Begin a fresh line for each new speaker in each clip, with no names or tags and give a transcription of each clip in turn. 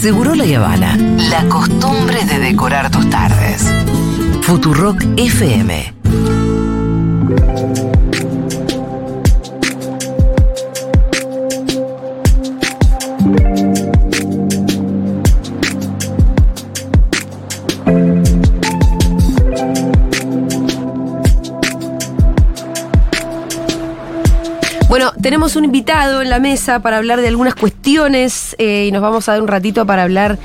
Seguro la Habana. La costumbre de decorar tus tardes. Futurock FM.
Tenemos un invitado en la mesa para hablar de algunas cuestiones eh, y nos vamos a dar un ratito para hablar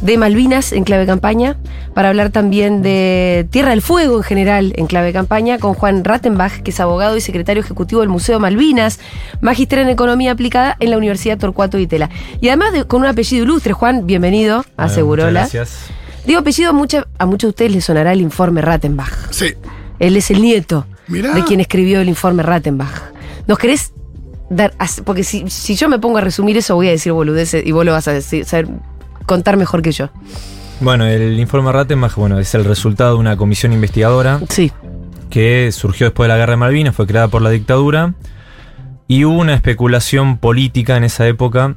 de Malvinas en clave campaña, para hablar también de Tierra del Fuego en general en clave campaña con Juan Rattenbach, que es abogado y secretario ejecutivo del Museo Malvinas, magíster en Economía Aplicada en la Universidad Torcuato y Tela. Y además de- con un apellido ilustre, Juan, bienvenido a
Bueno,
Segurola.
Gracias.
Digo apellido, a, mucha- a muchos de ustedes les sonará el informe Rattenbach.
Sí.
Él es el nieto
Mirá.
de quien escribió el informe Rattenbach. ¿Nos querés dar.? Porque si, si yo me pongo a resumir eso, voy a decir boludeces y vos lo vas a decir, saber contar mejor que yo.
Bueno, el informe Rattenbach bueno, es el resultado de una comisión investigadora
Sí,
que surgió después de la guerra de Malvinas, fue creada por la dictadura y hubo una especulación política en esa época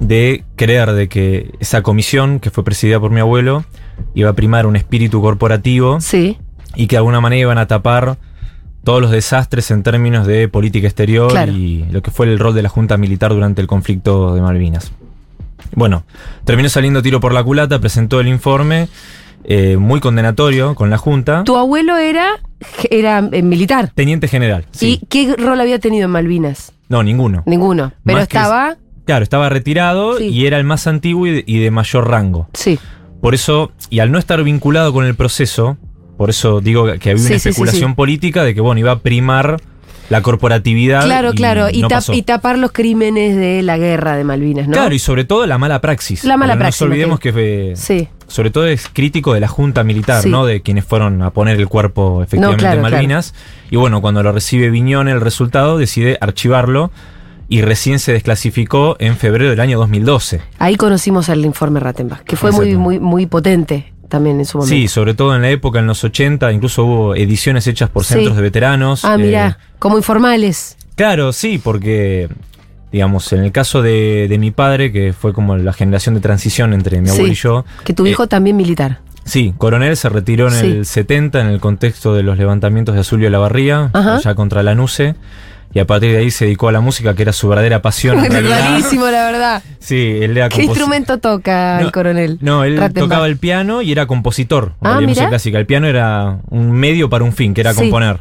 de creer de que esa comisión, que fue presidida por mi abuelo, iba a primar un espíritu corporativo
sí,
y que de alguna manera iban a tapar todos los desastres en términos de política exterior
Claro.
y lo que fue el rol de la Junta Militar durante el conflicto de Malvinas. Bueno, terminó saliendo tiro por la culata, presentó el informe eh, muy condenatorio con la Junta.
Tu abuelo era, era eh, militar.
Teniente general. Sí.
¿Y qué rol había tenido en Malvinas?
No, ninguno.
Ninguno. Pero
Más que
estaba.
Claro, estaba retirado
Sí.
y era el más antiguo y de, y de mayor rango.
Sí,
Por eso, y al no estar vinculado con el proceso, por eso digo que había una
sí,
especulación
sí.
política de que, bueno, iba a primar la corporatividad.
claro,
y
claro. Y,
no
tap-
pasó.
y tapar los crímenes de la guerra de Malvinas, ¿no?
Claro, y sobre todo la mala praxis.
La mala praxis,
No nos olvidemos
Mateo.
que, eh,
Sí.
sobre todo es crítico de la Junta Militar,
Sí.
¿no? De quienes fueron a poner el cuerpo efectivamente
claro,
en Malvinas. Y bueno, cuando lo recibe Viñón el resultado, decide archivarlo y recién se desclasificó en febrero del año 2012.
Ahí conocimos al informe Rattenbach, que fue muy, muy, muy potente también en su momento.
Sí, sobre todo en la época, en los 80, incluso hubo ediciones hechas por
Sí.
centros de veteranos.
Ah,
eh,
mira, como informales.
Claro, sí, porque, digamos, en el caso de, de mi padre, que fue como la generación de transición entre mi abuelo y yo.
Que tu
eh,
hijo también militar.
Sí, Coronel se retiró en
Sí.
el 70 en el contexto de los levantamientos de Azulio de la Barría, allá contra la NUCE. Y a partir de ahí se dedicó a la música, que era su verdadera pasión. en realidad.
Rarísimo, la verdad.
Sí, él era
¿Qué instrumento toca el coronel?
No, él
Rattenbach?
tocaba el piano y era compositor
Ah,
de música clásica. El piano era un medio para un fin, que era
Sí.
componer.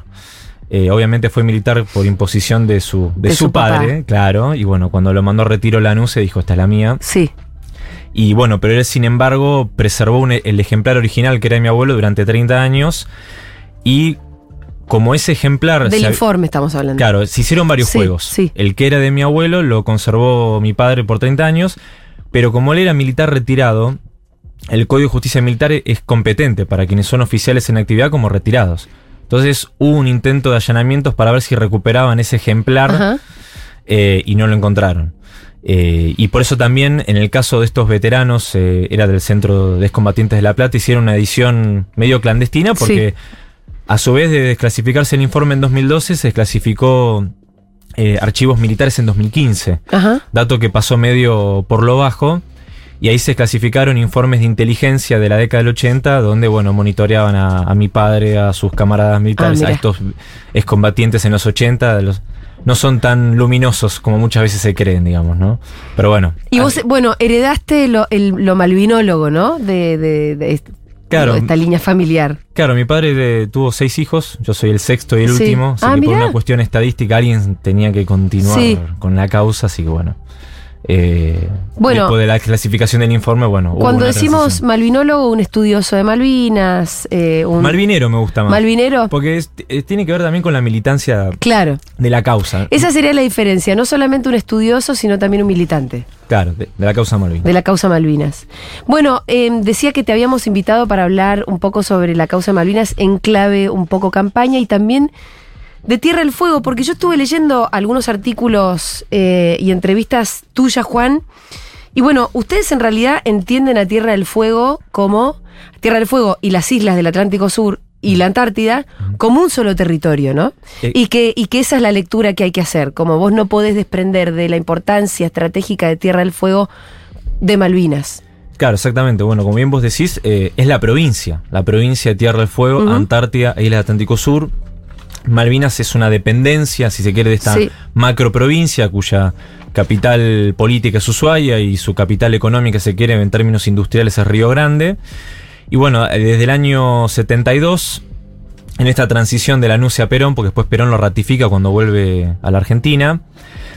Eh, obviamente fue militar por imposición de su, de
De
su, padre, claro. Y bueno, cuando lo mandó a retiro la NUCE dijo, esta es la mía.
Sí.
Y bueno, pero él sin embargo preservó un- el ejemplar original que era de mi abuelo durante 30 años. Y como ese ejemplar...
Del informe estamos hablando.
Claro, se hicieron varios
Sí,
juegos.
sí.
El que era de mi abuelo lo conservó mi padre por 30 años, pero como él era militar retirado, el Código de Justicia Militar es competente para quienes son oficiales en actividad como retirados. Entonces hubo un intento de allanamientos para ver si recuperaban ese ejemplar eh, y no lo encontraron. Eh, y por eso también, en el caso de estos veteranos, eh, era del Centro de Excombatientes de La Plata, hicieron una edición medio clandestina porque a su vez de desclasificarse el informe en 2012, se desclasificó eh, archivos militares en 2015.
Ajá.
Dato que pasó medio por lo bajo. Y ahí se clasificaron informes de inteligencia de la década del 80, donde, bueno, monitoreaban a, a mi padre, a sus camaradas militares,
Ah,
a estos excombatientes en los 80. de los- no son tan luminosos como muchas veces se creen, digamos, ¿no? Pero bueno.
Y vos, bueno, heredaste lo, el- lo malvinólogo, ¿no? De, de- de est-
Claro.
esta línea familiar.
Claro, mi padre tuvo seis hijos, yo soy el sexto y el
Sí.
último, así
Ah,
que por una cuestión estadística alguien tenía que continuar
Sí.
con la causa, así que bueno. Eh,
Bueno.
después de la clasificación del informe, bueno.
Cuando decimos malvinólogo, un estudioso de Malvinas, eh, un
Malvinero me gusta más.
malvinero.
Porque es- tiene que ver también con la militancia
Claro.
de la causa.
Esa sería la diferencia, no solamente un estudioso, sino también un militante
Claro, de, la causa Malvin.
de la causa Malvinas. Bueno, eh, decía que te habíamos invitado para hablar un poco sobre la causa Malvinas en clave un poco campaña y también de Tierra del Fuego, porque yo estuve leyendo algunos artículos eh, y entrevistas tuyas, Juan. Y bueno, ustedes en realidad entienden a Tierra del Fuego como Tierra del Fuego y las islas del Atlántico Sur y la Antártida como un solo territorio, ¿no?
Eh,
Y que, y que esa es la lectura que hay que hacer. Como vos no podés desprender de la importancia estratégica de Tierra del Fuego de Malvinas.
Claro, exactamente. Bueno, como bien vos decís, eh, es la provincia, la provincia de Tierra del Fuego. Antártida e Isla de Atlántico Sur. Malvinas es una dependencia, si se quiere, de esta
Sí.
macro provincia cuya capital política es Ushuaia y su capital económica, si se quiere, en términos industriales es Río Grande. Y bueno, eh, desde el año 72, en esta transición de la NUCE a Perón, porque después Perón lo ratifica cuando vuelve a la Argentina,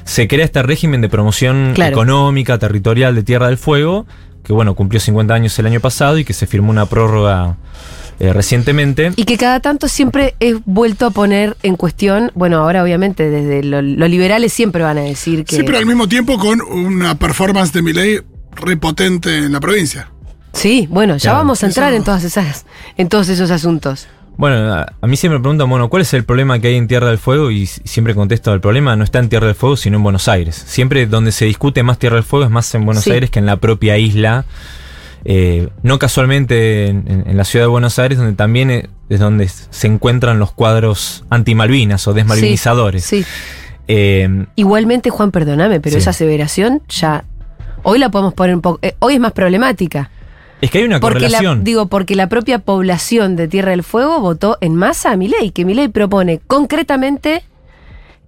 se crea este régimen de promoción
Claro.
económica, territorial de Tierra del Fuego, que bueno, cumplió 50 años el año pasado y que se firmó una prórroga eh, recientemente.
Y que cada tanto siempre es vuelto a poner en cuestión, bueno, ahora obviamente desde lo- los liberales siempre van a decir que...
Sí, pero al mismo tiempo con una performance de Milei repotente en la provincia.
Sí, bueno, ya
Claro,
vamos a entrar
eso-
en todas esas, en todos esos asuntos.
Bueno, a, a mí siempre me preguntan, bueno, ¿cuál es el problema que hay en Tierra del Fuego? Y siempre contesto, el problema no está en Tierra del Fuego, sino en Buenos Aires. Siempre donde se discute más Tierra del Fuego es más en Buenos
Sí.
Aires que en la propia isla. Eh, no casualmente en, en- en la ciudad de Buenos Aires, donde también es donde se encuentran los cuadros anti-Malvinas o desmalvinizadores.
Sí.
Eh,
Igualmente, Juan, perdóname, pero
Sí.
esa aseveración ya... Hoy la podemos poner un poco... eh, hoy es más problemática.
Es que hay una
Porque la,
correlación.
digo, porque la propia población de Tierra del Fuego votó en masa a Milei, que Milei propone concretamente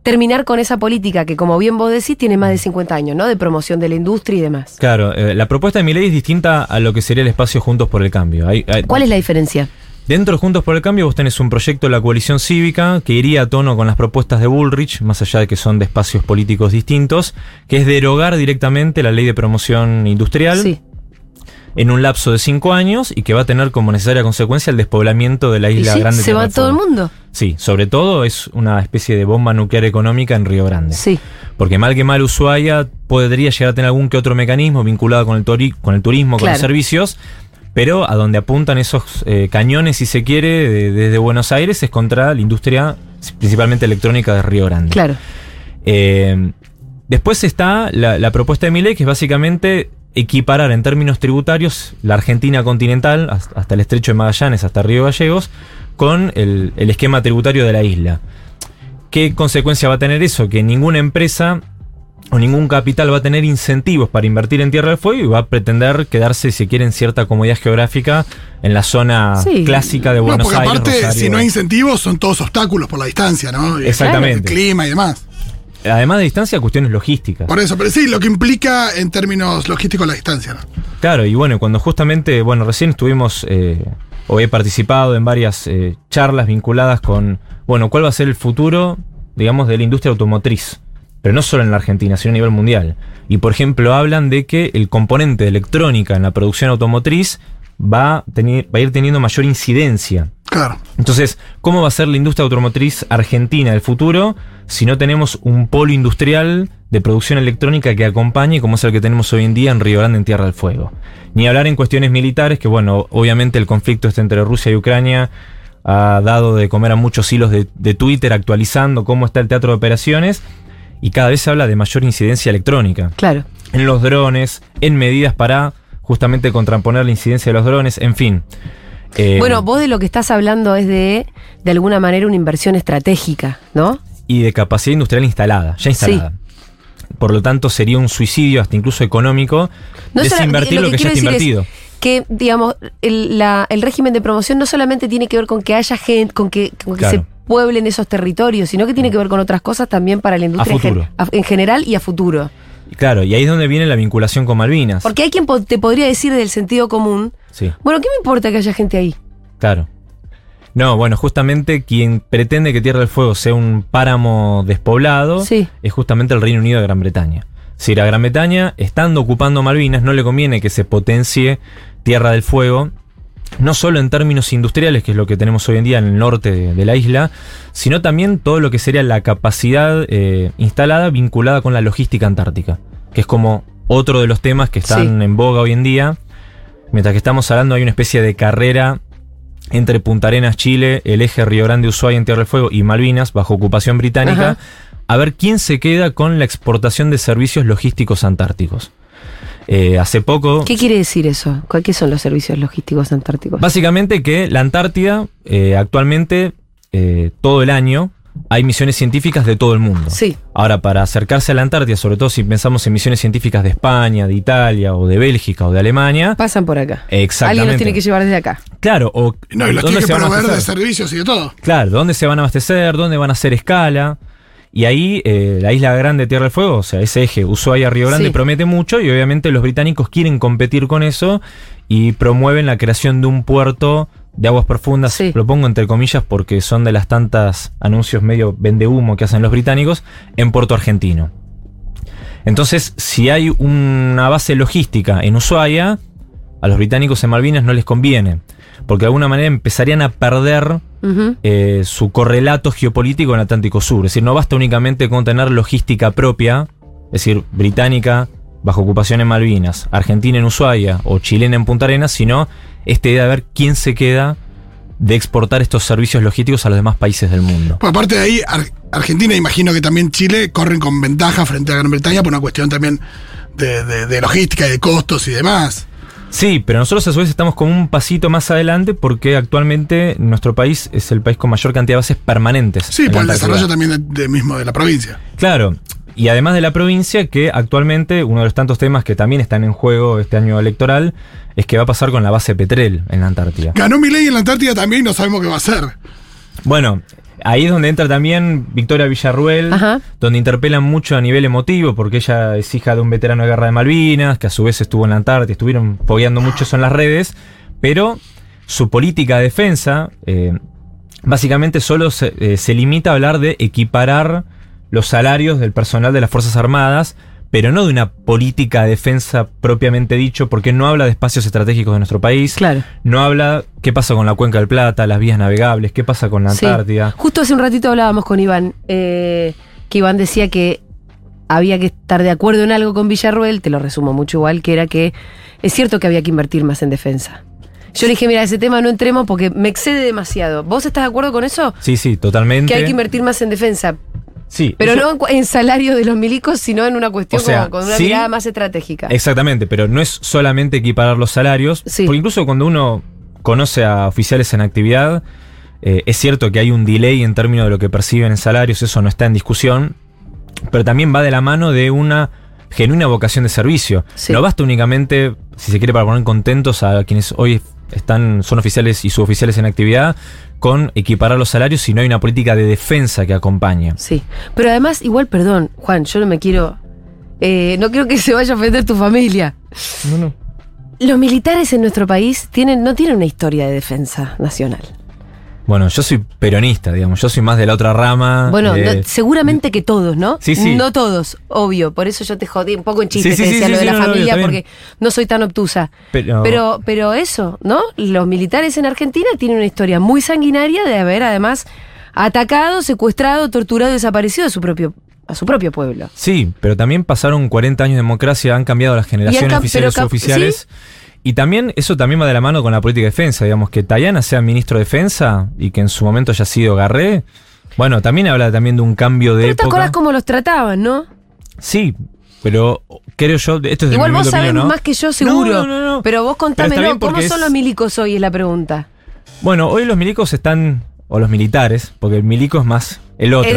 terminar con esa política que, como bien vos decís, tiene más de 50 años, ¿no? De promoción de la industria y demás.
Claro, eh, la propuesta de mi ley es distinta a lo que sería el espacio Juntos por el Cambio. Hay- hay-
¿Cuál es la diferencia?
Dentro de Juntos por el Cambio vos tenés un proyecto de la coalición cívica que iría a tono con las propuestas de Bullrich, más allá de que son de espacios políticos distintos, que es derogar directamente la ley de promoción industrial
Sí.
En un lapso de cinco años y que va a tener como necesaria consecuencia el despoblamiento de la
¿Y
isla
sí?
grande.
¿Se va todo el mundo?
Sí, sobre todo es una especie de bomba nuclear económica en Río Grande.
Sí.
Porque mal que mal Ushuaia podría llegar a tener algún que otro mecanismo vinculado con el, tori- con el turismo, con los servicios, pero a donde apuntan esos eh, cañones, si se quiere, de- desde Buenos Aires es contra la industria principalmente electrónica de Río Grande.
Claro.
Eh, después está la, la propuesta de Milei, que es básicamente equiparar en términos tributarios la Argentina continental, has- hasta el estrecho de Magallanes, hasta Río Gallegos, con el, el esquema tributario de la isla. ¿Qué consecuencia va a tener eso? Que ninguna empresa o ningún capital va a tener incentivos para invertir en Tierra del Fuego y va a pretender quedarse, si quiere, en cierta comodidad geográfica en la zona
Sí.
clásica de
No,
Buenos
porque
Aires.
aparte,
Rosario.
si no hay incentivos, son todos obstáculos por la distancia, ¿no?
Exactamente.
El clima y demás.
Además de distancia, cuestiones logísticas.
Por eso, pero sí, lo que implica en términos logísticos la distancia, ¿no?
Claro, y bueno, cuando justamente, bueno, recién estuvimos, eh, o he participado en varias eh, charlas vinculadas con, bueno, cuál va a ser el futuro, digamos, de la industria automotriz. Pero no solo en la Argentina, sino a nivel mundial. Y por ejemplo, hablan de que el componente de electrónica en la producción automotriz va a, tener- va a ir teniendo mayor incidencia.
Claro.
Entonces, ¿cómo va a ser la industria automotriz argentina del futuro si no tenemos un polo industrial de producción electrónica que acompañe como es el que tenemos hoy en día en Río Grande, en Tierra del Fuego? Ni hablar en cuestiones militares, que bueno, obviamente el conflicto este entre Rusia y Ucrania ha dado de comer a muchos hilos de, de Twitter actualizando cómo está el teatro de operaciones y cada vez se habla de mayor incidencia electrónica
Claro.
en los drones, en medidas para justamente contraponer la incidencia de los drones, en fin. Eh,
Bueno, vos de lo que estás hablando es de, de alguna manera, una inversión estratégica, ¿no?
Y de capacidad industrial instalada, ya instalada. Por lo tanto, sería un suicidio, hasta incluso económico,
No
desinvertir lo que, ya
quiero
está
decir es
invertido.
que, digamos, el, la- el régimen de promoción no solamente tiene que ver con que haya gente, con que, con que se pueblen esos territorios, sino que tiene que ver con otras cosas también para la industria en, gen-
futuro.
a- en general y a futuro.
Claro, y ahí es donde viene la vinculación con Malvinas.
Porque hay quien po- te podría decir del sentido común,
Sí,
bueno, ¿qué me importa que haya gente ahí?
claro. No, bueno, justamente quien pretende que Tierra del Fuego sea un páramo despoblado
Sí.
es justamente el Reino Unido de Gran Bretaña. Si la Gran Bretaña, estando ocupando Malvinas, no le conviene que se potencie Tierra del Fuego, no solo en términos industriales, que es lo que tenemos hoy en día en el norte de, de la isla, sino también todo lo que sería la capacidad eh, instalada vinculada con la logística antártica, que es como otro de los temas que están
Sí.
en boga hoy en día. Mientras que estamos hablando, hay una especie de carrera entre Punta Arenas, Chile, el eje Río Grande, Ushuaia en Tierra del Fuego y Malvinas, bajo ocupación británica,
Ajá.
a ver quién se queda con la exportación de servicios logísticos antárticos. Eh, hace poco,
¿Qué quiere decir eso? ¿Cuáles son los servicios logísticos antárticos?
básicamente que la Antártida eh, actualmente, eh, todo el año, hay misiones científicas de todo el mundo.
Sí.
Ahora, para acercarse a la Antártida, sobre todo si pensamos en misiones científicas de España, de Italia, o de Bélgica, o de Alemania.
Pasan por acá.
Exactamente.
Alguien los tiene que llevar desde acá.
Claro, o
No, y los
¿dónde
tiene que proveer de servicios y de todo.
Claro, ¿dónde se van a abastecer? ¿Dónde van a hacer escala? Y ahí eh, la isla grande Tierra del Fuego, o sea, ese eje Ushuaia-Río Grande
Sí.
promete mucho y obviamente los británicos quieren competir con eso y promueven la creación de un puerto de aguas profundas,
Sí.
lo pongo entre comillas porque son de las tantas anuncios medio vende humo que hacen los británicos, en Puerto Argentino. Entonces, si hay una base logística en Ushuaia, a los británicos en Malvinas no les conviene, porque de alguna manera empezarían a perder eh, su correlato geopolítico en el Atlántico Sur. Es decir, no basta únicamente con tener logística propia, es decir, británica bajo ocupación en Malvinas, argentina en Ushuaia o chilena en Punta Arenas, sino esta idea de ver quién se queda de exportar estos servicios logísticos a los demás países del mundo.
Pues aparte de ahí, Ar- Argentina, imagino que también Chile corren con ventaja frente a Gran Bretaña por una cuestión también de, de- de logística y de costos y demás.
Sí, pero nosotros a su vez estamos como un pasito más adelante porque actualmente nuestro país es el país con mayor cantidad de bases permanentes.
Sí, por el desarrollo también de, de mismo de la provincia.
Claro, y además de la provincia, que actualmente uno de los tantos temas que también están en juego este año electoral es que va a pasar con la base Petrel en la Antártida.
Ganó Milei en la Antártida también y no sabemos qué va a hacer.
Bueno, ahí es donde entra también Victoria Villarruel,
Ajá.
donde interpelan mucho a nivel emotivo, porque ella es hija de un veterano de guerra de Malvinas, que a su vez estuvo en la Antártida, estuvieron fogueando mucho eso en las redes, pero su política de defensa eh, básicamente solo se, eh, se limita a hablar de equiparar los salarios del personal de las Fuerzas Armadas, pero no de una política de defensa propiamente dicho, porque no habla de espacios estratégicos de nuestro país,
Claro.
no habla qué pasa con la Cuenca del Plata, las vías navegables, qué pasa con la
Sí.
Antártida.
Justo hace un ratito hablábamos con Iván, eh, que Iván decía que había que estar de acuerdo en algo con Villarruel, te lo resumo mucho igual, que era que es cierto que había que invertir más en defensa. Yo le dije, mira, ese tema no entremos porque me excede demasiado. ¿Vos estás de acuerdo con eso?
Sí, sí, totalmente.
Que hay que invertir más en defensa.
Sí,
Pero
eso-
no en, salario de los milicos, sino en una cuestión
O sea,
como con una
sí.
mirada más estratégica.
Exactamente, pero no es solamente equiparar los salarios,
Sí.
porque incluso cuando uno conoce a oficiales en actividad, eh, es cierto que hay un delay en términos de lo que perciben en salarios, eso no está en discusión, pero también va de la mano de una genuina vocación de servicio.
Sí.
No basta únicamente, si se quiere, para poner contentos a quienes hoy están, son oficiales y suboficiales en actividad, con equiparar los salarios, sino hay una política de defensa que acompaña.
Sí. Pero además, igual, perdón, Juan, yo no me quiero. eh, no quiero que se vaya a ofender tu familia.
No, no.
Los militares en nuestro país tienen, no tienen una historia de defensa nacional.
Bueno, yo soy peronista, digamos, yo soy más de la otra rama.
Bueno, no- seguramente que todos, ¿no?
Sí, sí.
No todos, obvio. Por eso yo te jodí un poco en chiste,
Sí, sí,
te
sí,
decía
sí,
lo de
sí,
la
no,
familia, porque no soy tan obtusa.
pero,
Pero, pero eso, ¿no? Los militares en Argentina tienen una historia muy sanguinaria de haber además atacado, secuestrado, torturado desaparecido a su propio, a su propio pueblo.
Sí, pero también pasaron 40 años de democracia, han cambiado las generaciones
cam-
oficiales
pero
y también, eso también va de la mano con la política de defensa, digamos, que Tayana sea ministro de defensa y que en su momento haya sido Garré. Bueno, también habla también de un cambio de
Pero te
época.
acordás cómo los trataban, ¿no?
Sí, pero creo yo, esto es
Igual vos sabés
opinión, ¿no?
más que yo, seguro.
No, no, no, no.
Pero vos
Pero
contámelo,
bien
¿cómo son
es-
los milicos hoy? Es la pregunta.
Bueno, hoy los milicos están, o los militares, porque el milico es más el otro.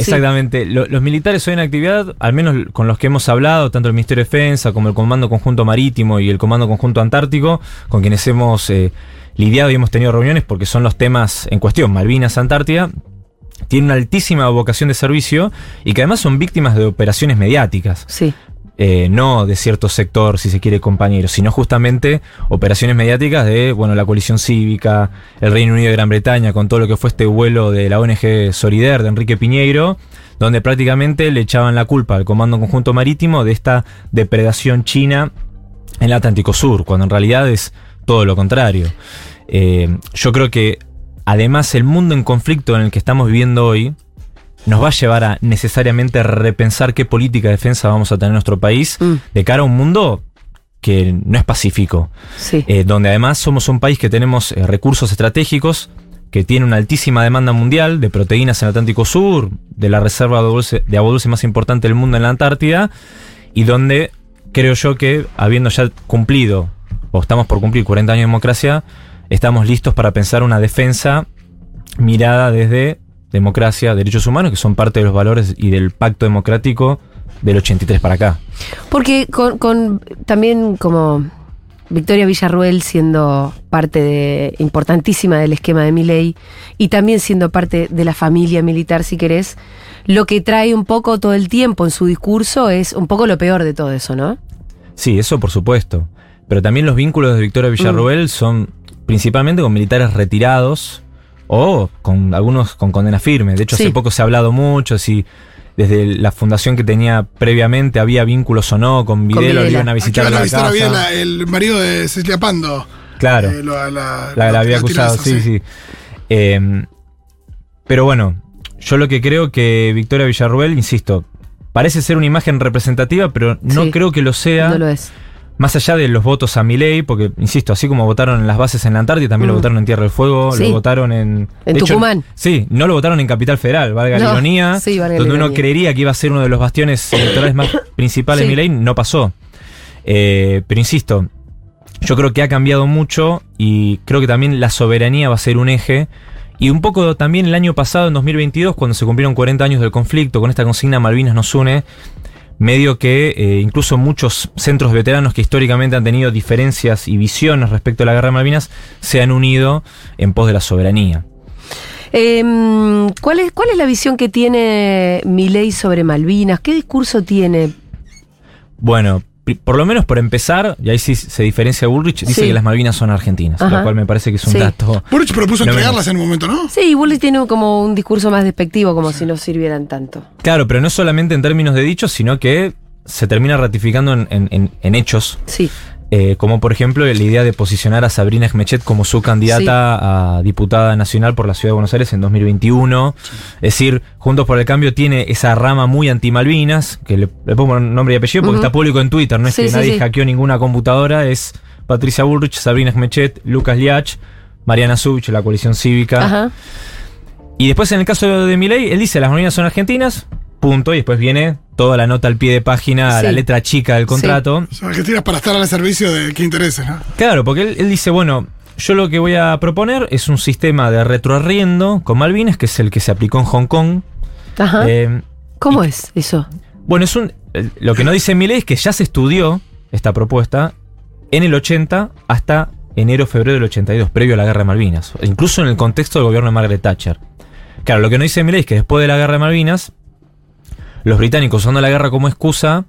Exactamente. Lo- los militares hoy en actividad, al menos con los que hemos hablado, tanto el Ministerio de Defensa como el Comando Conjunto Marítimo y el Comando Conjunto Antártico, con quienes hemos eh, lidiado y hemos tenido reuniones porque son los temas en cuestión, Malvinas, Antártida, tienen una altísima vocación de servicio y que además son víctimas de operaciones mediáticas
Sí.
Eh, no de cierto sector, si se quiere, compañero, sino justamente operaciones mediáticas de, bueno, la coalición cívica, el Reino Unido y Gran Bretaña, con todo lo que fue este vuelo de la ONG Solidaire de Enrique Piñeiro, donde prácticamente le echaban la culpa al Comando Conjunto Marítimo de esta depredación china en el Atlántico Sur, cuando en realidad es todo lo contrario. Eh, yo creo que además el mundo en conflicto en el que estamos viviendo hoy nos va a llevar a necesariamente repensar qué política de defensa vamos a tener en nuestro país
Mm,
de cara a un mundo que no es pacífico,
sí.
eh, donde además somos un país que tenemos eh, recursos estratégicos, que tiene una altísima demanda mundial de proteínas en el Atlántico Sur, de la reserva de agua dulce, de agua dulce más importante del mundo en la Antártida, y donde creo yo que habiendo ya cumplido, o estamos por cumplir 40 años de democracia, estamos listos para pensar una defensa mirada desde democracia, derechos humanos, que son parte de los valores y del pacto democrático del 83 para acá.
Porque con, con también como Victoria Villarruel siendo parte de, importantísima del esquema de Milei y también siendo parte de la familia militar, si querés, lo que trae un poco todo el tiempo en su discurso es un poco lo peor de todo eso, ¿no?
Sí, eso por supuesto. Pero también los vínculos de Victoria Villarroel son principalmente con militares retirados o con algunos con condena firme. De hecho,
Sí.
hace poco se ha hablado mucho si desde la fundación que tenía previamente había vínculos o no con Videla,
Videla.
lo iban a visitar a
a
la
visitar a
casa.
Videla, el marido de Cecilia Pando.
Claro.
Eh, lo- la,
La, la había acusado,
tirosa,
sí, sí. Eh, pero bueno, yo lo que creo que Victoria Villarruel, insisto, parece ser una imagen representativa, pero no
Sí.
creo que lo sea.
No lo es.
Más allá de los votos a Milei, porque, insisto, así como votaron en las bases en la Antártida, también lo
Mm.
votaron en Tierra del Fuego,
Sí.
lo votaron en...
En
hecho,
Tucumán.
sí, no lo votaron en Capital Federal, valga la
No,
ironía,
sí, valga la
donde uno
ironía.
creería que iba a ser uno de los bastiones electorales más principales
Sí.
de Milei, no pasó. Eh, pero insisto, yo creo que ha cambiado mucho y creo que también la soberanía va a ser un eje. Y un poco también el año pasado, en 2022, cuando se cumplieron 40 años del conflicto, con esta consigna Malvinas nos une, medio que eh, incluso muchos centros veteranos que históricamente han tenido diferencias y visiones respecto a la guerra de Malvinas se han unido en pos de la soberanía.
Em, ¿cuál, es, ¿Cuál es la visión que tiene Milei sobre Malvinas? ¿Qué discurso tiene?
Bueno, por lo menos por empezar, y ahí sí se diferencia Bullrich, dice
Sí.
que las Malvinas son argentinas,
Ajá.
lo cual me parece que es un
Sí.
dato.
Burrich propuso
No,
entregarlas en un momento, ¿no?
Sí, Bully tiene como un discurso más despectivo, como si no sirvieran tanto.
Claro, pero no solamente en términos de dichos, sino que se termina ratificando en, en- en- en hechos.
Sí.
Eh, como por ejemplo la idea de posicionar a Sabrina Esmechet como su candidata a diputada nacional por la Ciudad de Buenos Aires en 2021. Es decir, Juntos por el Cambio tiene esa rama muy anti-Malvinas, que le, le pongo nombre y apellido porque está público en Twitter, no es
Sí,
que nadie hackeó ninguna computadora, es Patricia Bullrich, Sabrina Esmechet, Lucas Liach, Mariana Subich, la coalición cívica.
Ajá.
Y después en el caso de Milei, él dice las Malvinas son argentinas, punto, y después viene toda la nota al pie de página,
Sí.
la letra chica del contrato.
Son argentinas para estar al servicio de qué intereses, ¿no?
Claro, porque él, él dice, bueno, yo lo que voy a proponer es un sistema de retroarriendo con Malvinas, que es el que se aplicó en Hong Kong.
Ajá.
Eh,
¿Cómo es eso?
bueno, es un. Lo que no dice Milei es que ya se estudió esta propuesta en el 80 hasta enero, febrero del 82, previo a la guerra de Malvinas. Incluso en el contexto del gobierno de Margaret Thatcher. Claro, lo que no dice Milei es que después de la guerra de Malvinas, los británicos usando la guerra como excusa,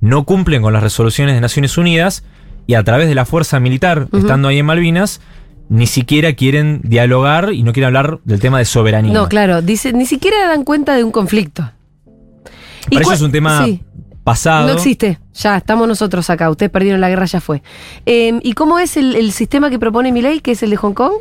no cumplen con las resoluciones de Naciones Unidas y a través de la fuerza militar, estando ahí en Malvinas, ni siquiera quieren dialogar y no quieren hablar del tema de soberanía.
No, claro, dice, ni siquiera dan cuenta de un conflicto. ¿Y
Para eso es un tema
Sí,
pasado.
no existe. Ya, estamos nosotros acá. Ustedes perdieron la guerra, ya fue. Eh, ¿Y cómo es el, el sistema que propone Milei, que es el de Hong Kong?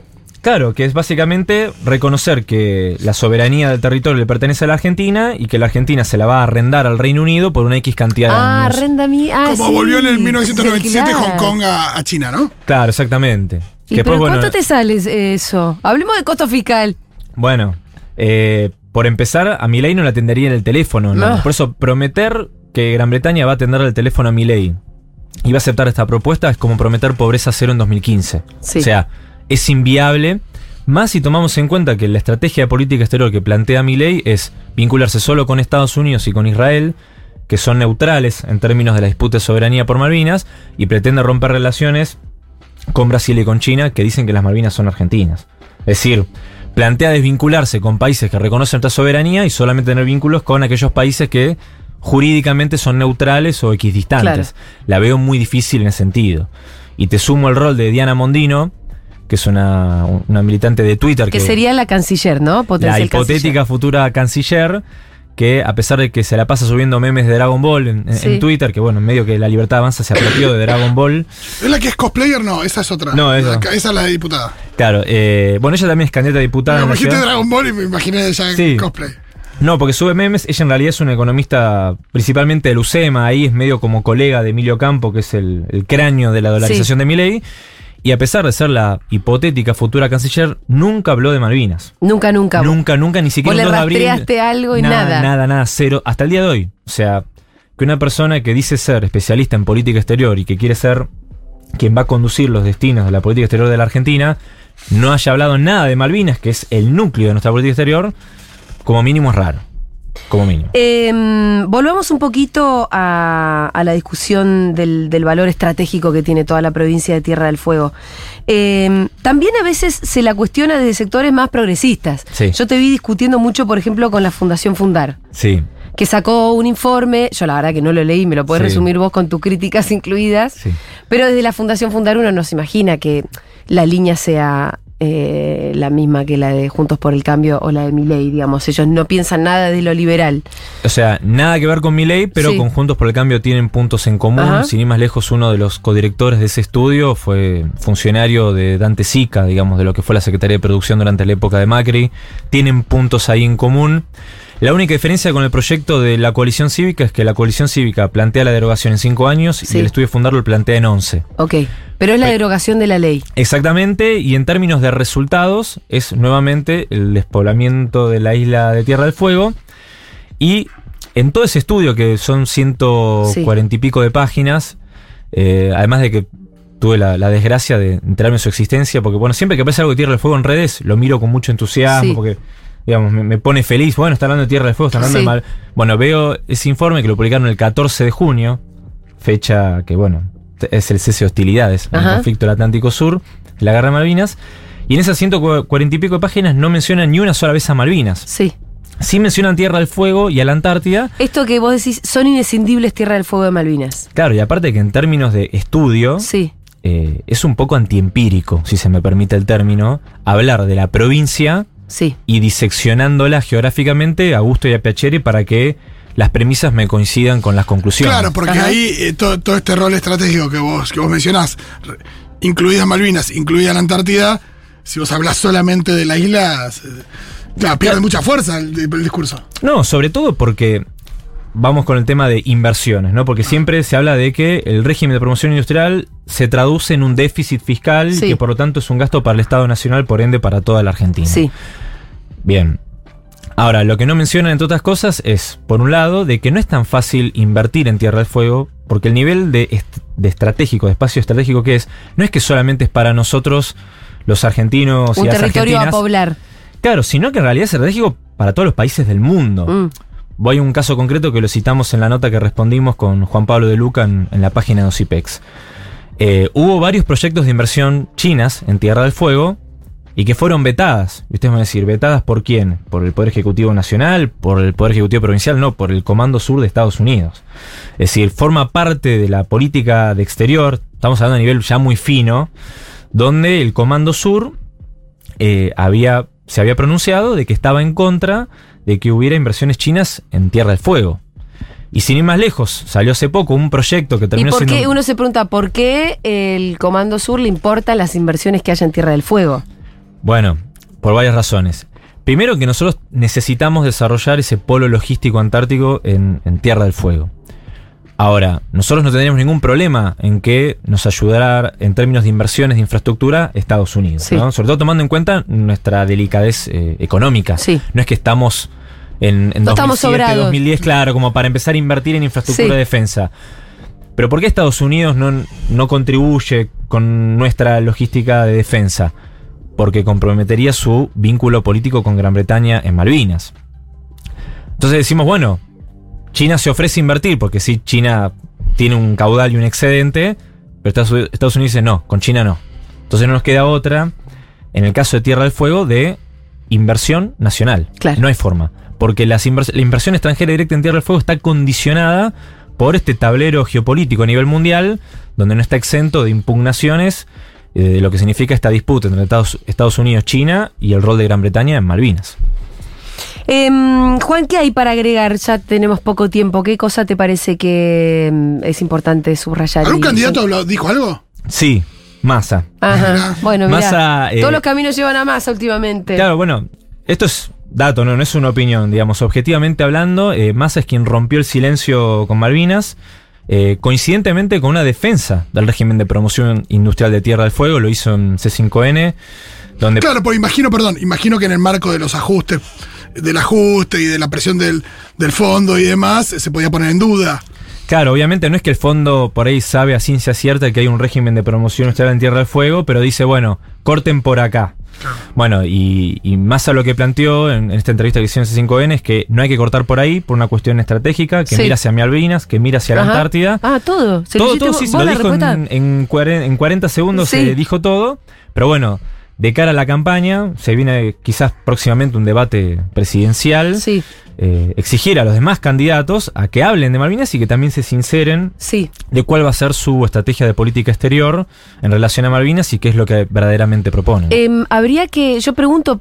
Claro, que es básicamente reconocer que la soberanía del territorio le pertenece a la Argentina y que la Argentina se la va a arrendar al Reino Unido por una X cantidad de
Ah,
años.
renda mi. Ah,
Como
sí,
volvió en el 1997
claro.
Hong Kong a, a China, ¿no?
Claro, exactamente.
¿Y
Que
pero
después, bueno,
cuánto te sale eso? Hablemos de costo fiscal.
Bueno, eh, por empezar, a Milei no le atendería en el teléfono. ¿no?
No.
Por eso, prometer que Gran Bretaña va a atender el teléfono a Milei y va a aceptar esta propuesta es como prometer pobreza cero en 2015.
Sí.
O sea, es inviable. Más si tomamos en cuenta que la estrategia de política exterior que plantea Milei es vincularse solo con Estados Unidos y con Israel, que son neutrales en términos de la disputa de soberanía por Malvinas, y pretende romper relaciones con Brasil y con China, que dicen que las Malvinas son argentinas. Es decir, plantea desvincularse con países que reconocen nuestra soberanía y solamente tener vínculos con aquellos países que jurídicamente son neutrales o equidistantes. La veo muy difícil en ese sentido. Y te sumo el rol de Diana Mondino, que es una, una militante de Twitter
Que sería la canciller, ¿no?
la hipotética futura canciller que a pesar de que se la pasa subiendo memes de Dragon Ball en,
Sí.
Twitter, que bueno, en medio que la libertad avanza se apropió de Dragon Ball.
¿Es la que es cosplayer? No, esa es otra.
No, esa.
La- esa es la de diputada.
Claro, eh, bueno, ella también es candidata a diputada
Me
ciudad.
Dragon Ball y me imaginé ella en
Sí.
cosplay.
No, porque sube memes. Ella en realidad es una economista principalmente del UCEMA. Ahí es medio como colega de Emilio Campo, que es el, el cráneo de la dolarización de Milei. Y a pesar de ser la hipotética futura canciller, nunca habló de Malvinas.
Nunca, nunca.
Nunca, nunca, ni siquiera
Vos le
un 2 de abril.
rastreaste algo y nada.
Nada, nada, cero. Hasta el día de hoy. O sea, que una persona que dice ser especialista en política exterior y que quiere ser quien va a conducir los destinos de la política exterior de la Argentina, no haya hablado nada de Malvinas, que es el núcleo de nuestra política exterior, como mínimo es raro. Como mínimo.
Eh, volvamos un poquito a, a la discusión del, del valor estratégico que tiene toda la provincia de Tierra del Fuego. Eh, también a veces se la cuestiona desde sectores más progresistas.
Sí.
Yo te vi discutiendo mucho, por ejemplo, con la Fundación Fundar.
Sí.
que sacó un informe, yo la verdad que no lo leí, me lo puedes
Sí.
resumir vos con tus críticas incluidas,
Sí.
pero desde la Fundación Fundar uno no se imagina que la línea sea eh, la misma que la de Juntos por el Cambio o la de Milei, digamos, ellos no piensan nada de lo liberal.
O sea, nada que ver con mi ley, pero
Sí.
con Juntos por el Cambio tienen puntos en común.
Ajá.
Sin ir más lejos, uno de los codirectores de ese estudio fue funcionario de Dante Sica, digamos, de lo que fue la Secretaría de Producción durante la época de Macri. Tienen puntos ahí en común. La única diferencia con el proyecto de la coalición cívica es que la coalición cívica plantea la derogación en cinco años
Sí.
y el estudio Fundar lo plantea en 11.
Ok, pero es la derogación de la ley.
Exactamente, y en términos de resultados, es nuevamente el despoblamiento de la isla de Tierra del Fuego. Y en todo ese estudio, que son 140 y pico de páginas, eh, además de que tuve la, la desgracia de enterarme de su existencia, porque bueno, siempre que aparece algo de Tierra del Fuego en redes, lo miro con mucho entusiasmo,
Sí.
porque digamos, me, me pone feliz. Bueno, está hablando de Tierra del Fuego, está hablando
Sí.
de mal. Bueno, veo ese informe que lo publicaron el 14 de junio, fecha que, bueno, es el cese de hostilidades, el
Ajá.
conflicto del Atlántico Sur, la guerra de Malvinas. Y en esas 140 y pico de páginas no mencionan ni una sola vez a Malvinas.
Sí.
Sí mencionan Tierra del Fuego y a la Antártida.
Esto que vos decís, son inescindibles Tierra del Fuego de Malvinas.
Claro, y aparte que en términos de estudio,
Sí.
eh, es un poco antiempírico, si se me permite el término, hablar de la provincia
Sí.
y diseccionándola geográficamente a gusto y a piacere para que las premisas me coincidan con las conclusiones.
Claro, porque
Ajá.
ahí eh, todo, todo este rol estratégico que vos, que vos mencionás, incluidas Malvinas, incluida la Antártida, si vos hablas solamente de la isla, eh, claro, pierde mucha fuerza el, el discurso.
No, sobre todo porque vamos con el tema de inversiones, ¿no? Porque siempre se habla de que el régimen de promoción industrial se traduce en un déficit fiscal
Sí.
y que por lo tanto es un gasto para el Estado Nacional, por ende para toda la Argentina.
Sí.
Bien. Ahora, lo que no mencionan, entre otras cosas, es, por un lado, de que no es tan fácil invertir en Tierra del Fuego, porque el nivel de, est- de estratégico, de espacio estratégico que es, no es que solamente es para nosotros, los argentinos y
Un
las
territorio a poblar.
Claro, sino que en realidad es estratégico para todos los países del mundo.
Mm.
Voy a un caso concreto que lo citamos en la nota que respondimos con Juan Pablo de Luca en, en la página de OCIPEX. Eh, hubo varios proyectos de inversión chinas en Tierra del Fuego y que fueron vetadas. Y ustedes van a decir, ¿vetadas por quién? ¿Por el Poder Ejecutivo Nacional? ¿Por el Poder Ejecutivo Provincial? No, por el Comando Sur de Estados Unidos. Es decir, forma parte de la política de exterior, estamos hablando a nivel ya muy fino, donde el Comando Sur eh, había, se había pronunciado de que estaba en contra de que hubiera inversiones chinas en Tierra del Fuego. Y sin ir más lejos, salió hace poco un proyecto que
¿Y
terminó
por
siendo...
qué uno se pregunta por qué el Comando Sur le importan las inversiones que haya en Tierra del Fuego?
Bueno, por varias razones. Primero que nosotros necesitamos desarrollar ese polo logístico antártico en, en Tierra del Fuego. Ahora, nosotros no tendríamos ningún problema en que nos ayudara en términos de inversiones de infraestructura Estados Unidos,
Sí.
¿no? sobre todo tomando en cuenta nuestra delicadez eh, económica.
Sí.
No es que estamos en, en
No estamos
2007,
sobrados.
2010, claro, como para empezar a invertir en infraestructura
Sí.
de defensa. Pero ¿por qué Estados Unidos no, no contribuye con nuestra logística de defensa? Porque comprometería su vínculo político con Gran Bretaña en Malvinas. Entonces decimos, bueno, China se ofrece a invertir, porque sí, China tiene un caudal y un excedente, pero Estados- Estados Unidos dice no, con China no. Entonces no nos queda otra, en el caso de Tierra del Fuego, de inversión nacional.
Claro.
No hay forma. Porque las invers- la inversión extranjera directa en Tierra del Fuego está condicionada por este tablero geopolítico a nivel mundial, donde no está exento de impugnaciones eh, de lo que significa esta disputa entre Estados, Estados Unidos, China y el rol de Gran Bretaña en Malvinas.
Em, Juan, ¿qué hay para agregar? Ya tenemos poco tiempo. ¿Qué cosa te parece que em, es importante subrayar?
¿Algún
Y-
candidato habló- dijo algo?
Sí, Massa.
Ajá.
Mirá.
Bueno, mira.
Massa, eh,
Todos los caminos llevan a Massa últimamente.
Claro, bueno, esto es dato, no, no es una opinión, digamos, objetivamente hablando, eh, Massa es quien rompió el silencio con Malvinas, eh, coincidentemente con una defensa del régimen de promoción industrial de Tierra del Fuego, lo hizo en C5N, donde...
Claro, pues imagino, perdón, imagino que en el marco de los ajustes, del ajuste y de la presión del, del fondo y demás, eh, se podía poner en duda.
Claro, obviamente no es que el fondo por ahí sabe a ciencia cierta que hay un régimen de promoción industrial en Tierra del Fuego, pero dice, bueno, corten por acá. Bueno, y, y más a lo que planteó en, en esta entrevista que hicieron en C5N es que no hay que cortar por ahí por una cuestión estratégica, que
Sí.
mira hacia Malvinas, que mira hacia la. Antártida.
Ah, todo. ¿Se
todo, todo, sí, lo dijo en, en, cuaren- en 40 segundos,
Sí.
se dijo todo. Pero bueno, de cara a la campaña, se viene quizás próximamente un debate presidencial.
Sí,
eh, exigir a los demás candidatos a que hablen de Malvinas y que también se sinceren
sí.
de cuál va a ser su estrategia de política exterior en relación a Malvinas y qué es lo que verdaderamente proponen.
Em, habría que, yo pregunto,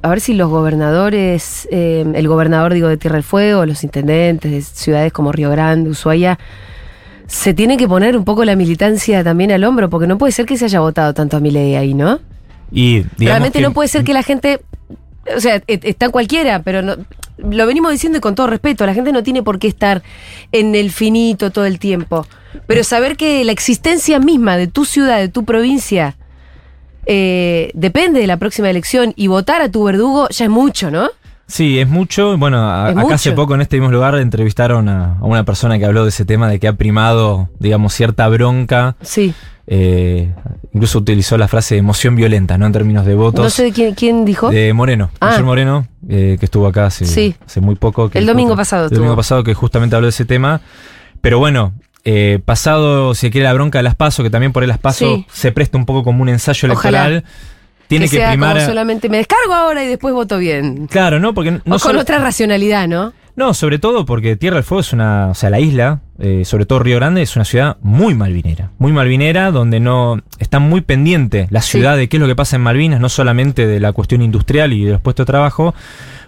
a ver si los gobernadores, em, el gobernador, digo, de Tierra del Fuego, los intendentes de ciudades como Río Grande, Ushuaia, se tiene que poner un poco la militancia también al hombro, porque no puede ser que se haya votado tanto a Milei ahí, ¿no?
Y
Realmente
que-
no puede ser que la gente, o sea, e- está cualquiera, pero no, lo venimos diciendo y con todo respeto, la gente no tiene por qué estar en el finito todo el tiempo, pero saber que la existencia misma de tu ciudad, de tu provincia, eh, depende de la próxima elección y votar a tu verdugo ya es mucho, ¿no?
Sí, es mucho. Bueno, a-
Es
acá
mucho.
hace poco en este mismo lugar entrevistaron a, a una persona que habló de ese tema, de que ha primado, digamos, cierta bronca.
Sí.
Eh, incluso utilizó la frase emoción violenta, ¿no? En términos de votos.
No sé quién, quién dijo.
De Moreno,
Ah.
Ayer Moreno, eh, que estuvo acá hace,
Sí.
hace muy poco. que
El domingo
que-
pasado
El domingo pasado que justamente habló de ese tema. Pero bueno, eh, pasado, si quiere, la bronca de las PASO, que también por ahí las PASO
Sí.
se presta un poco como un ensayo
Ojalá.
electoral. Tiene que,
sea
primar.
como solamente me descargo ahora y después voto bien.
Claro, ¿no? Porque no
o con
solo-
otra racionalidad, ¿no?
No, sobre todo porque Tierra del Fuego es una, o sea, la isla, eh, sobre todo Río Grande, es una ciudad muy malvinera. Muy malvinera, donde no está muy pendiente la
Sí.
ciudad de qué es lo que pasa en Malvinas, no solamente de la cuestión industrial y de los puestos de trabajo.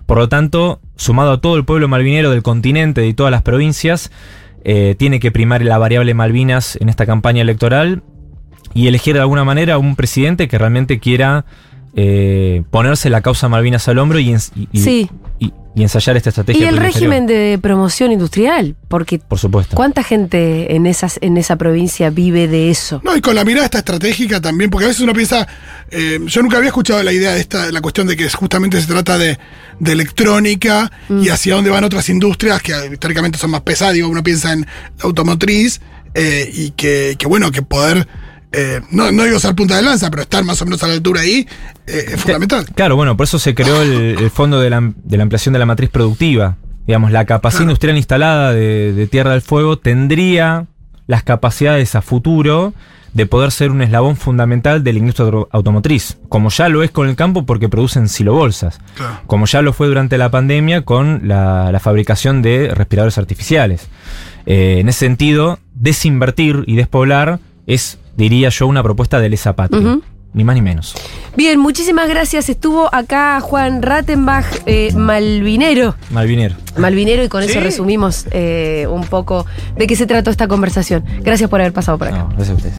Por lo tanto, sumado a todo el pueblo malvinero del continente y todas las provincias, eh, tiene que primar la variable Malvinas en esta campaña electoral y elegir de alguna manera un presidente que realmente quiera eh, ponerse la causa Malvinas al hombro y- y-
Sí.
y- y ensayar esta estrategia.
Y el
exterior.
régimen de promoción industrial, porque
Por supuesto.
¿cuánta gente en, esas, en esa provincia vive de eso?
No, y con la mirada esta estratégica también, porque a veces uno piensa, eh, yo nunca había escuchado la idea de esta, la cuestión de que justamente se trata de, de electrónica
Mm.
y hacia dónde van otras industrias que históricamente son más pesadas, digo, uno piensa en la automotriz eh, y que, que bueno, que poder, eh, no, no digo ser punta de lanza, pero estar más o menos a la altura ahí eh, es fundamental.
Claro, bueno, por eso se creó el, el fondo de la, de la ampliación de la matriz productiva. Digamos, la capacidad
Claro.
industrial instalada de, de Tierra del Fuego tendría las capacidades a futuro de poder ser un eslabón fundamental de la industria auto- automotriz, como ya lo es con el campo porque producen silobolsas,
Claro.
como ya lo fue durante la pandemia con la, la fabricación de respiradores artificiales. Eh, en ese sentido, desinvertir y despoblar es, diría yo, una propuesta de lesa patria, ni más ni menos.
Bien, muchísimas gracias. Estuvo acá Juan Rattenbach, eh, Malvinero.
Malvinero.
Malvinero, y con eso resumimos eh, un poco de qué se trató esta conversación. Gracias por haber pasado por acá.
No, gracias a ustedes.